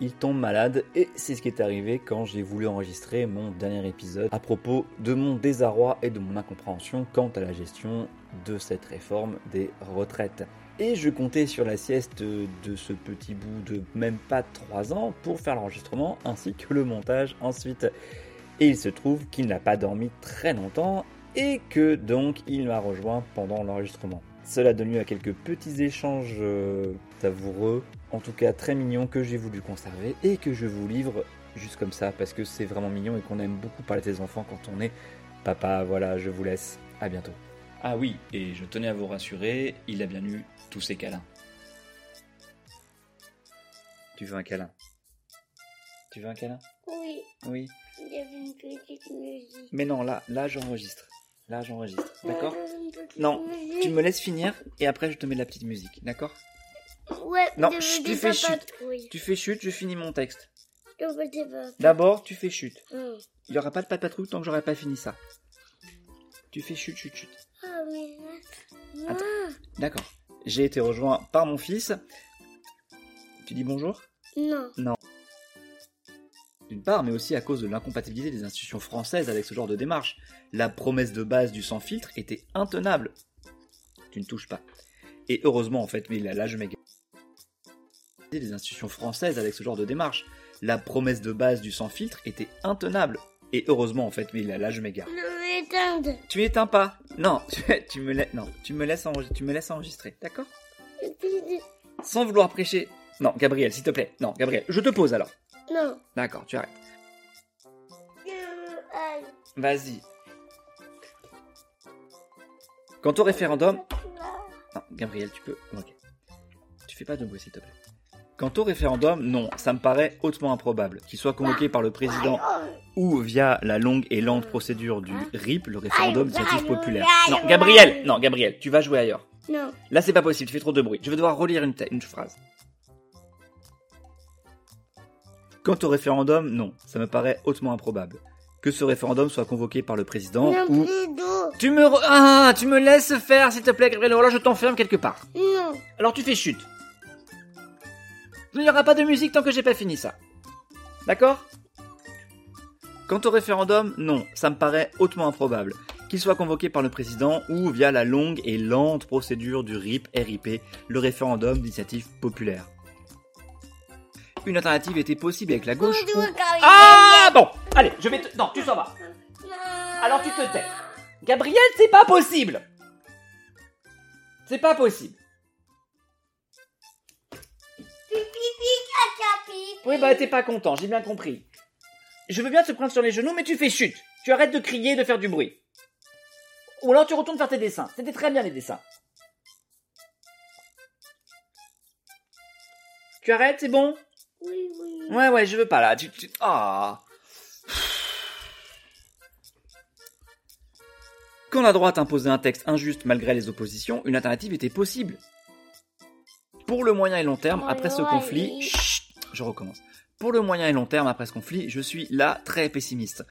il tombe malade et c'est ce qui est arrivé quand j'ai voulu enregistrer mon dernier épisode à propos de mon désarroi et de mon incompréhension quant à la gestion de cette réforme des retraites. Et je comptais sur la sieste de ce petit bout de même pas 3 ans pour faire l'enregistrement ainsi que le montage ensuite. Et il se trouve qu'il n'a pas dormi très longtemps et que donc il m'a rejoint pendant l'enregistrement. Cela donne lieu à quelques petits échanges euh, savoureux, en tout cas très mignons, que j'ai voulu conserver et que je vous livre juste comme ça parce que c'est vraiment mignon et qu'on aime beaucoup parler des enfants quand on est papa. Voilà, je vous laisse. À bientôt. Ah oui, et je tenais à vous rassurer, il a bien eu tous ses câlins. Tu veux un câlin? Tu veux un câlin? Oui, Oui. il y avait une petite musique. Mais non, là, là j'enregistre. Là j'enregistre. D'accord Non, tu me laisses finir et après je te mets la petite musique. D'accord Ouais, Non, chut, des tu fais patrouilles. Tu fais chute, je finis mon texte. D'abord, tu fais chute. Il n'y aura pas de patrouille tant que j'aurai pas fini ça. Tu fais chute, chute, chute. Ah, mais... Attends. D'accord. J'ai été rejoint par mon fils. Tu dis bonjour? Non. D'une part, mais aussi à cause de l'incompatibilité des institutions françaises avec ce genre de démarche. La promesse de base du sans filtre était intenable. Tu ne touches pas. Et heureusement, en fait, mais là, là je m'égare. Des institutions françaises avec ce genre de démarche. La promesse de base du sans filtre était intenable. Et heureusement, en fait, mais là, là je m'égare. Tu éteins pas. Non, tu, tu me laisses, non, tu me laisses, enregistrer, tu me laisses enregistrer, d'accord? Sans vouloir prêcher. Non, Gabriel, s'il te plaît. Non, Gabriel, je te pose alors. Non. D'accord, tu arrêtes. Vas-y. Quant au référendum, non, Gabriel, tu peux. Ok. Tu fais pas de bruit, s'il te plaît. Quant au référendum, non, ça me paraît hautement improbable qu'il soit convoqué par le président ou via la longue et lente procédure du RIP, le référendum d'initiative populaire. Non, Gabriel, non, Gabriel, tu vas jouer ailleurs. Non. Là, c'est pas possible, tu fais trop de bruit. Je vais devoir relire une phrase. Quant au référendum, non, ça me paraît hautement improbable. Que ce référendum soit convoqué par le président Non, ou... Tu me... re- Ah, tu me laisses faire, s'il te plaît, Gabriel, alors je t'enferme quelque part. Non. Alors tu fais chute. Il n'y aura pas de musique tant que j'ai pas fini ça. D'accord? Quant au référendum, non, ça me paraît hautement improbable. Qu'il soit convoqué par le président ou via la longue et lente procédure du RIP, RIP, le référendum d'initiative populaire. Une alternative était possible avec la gauche ou... Ah bon Allez, je vais te... Non, tu s'en vas. Alors tu te tais. Gabriel, c'est pas possible C'est pas possible. Oui, bah t'es pas content, j'ai bien compris. Je veux bien te prendre sur les genoux, mais tu fais chute. Tu arrêtes de crier et de faire du bruit. Ou alors tu retournes faire tes dessins. C'était très bien les dessins. Tu arrêtes, c'est bon? Oui, oui. Ouais, ouais, je veux pas là. Tu, tu... Ah. Quand la droite imposait un texte injuste malgré les oppositions, une alternative était possible. Pour le moyen et long terme, après ce conflit. Chut, je recommence. Pour le moyen et long terme après ce conflit, je suis là très pessimiste.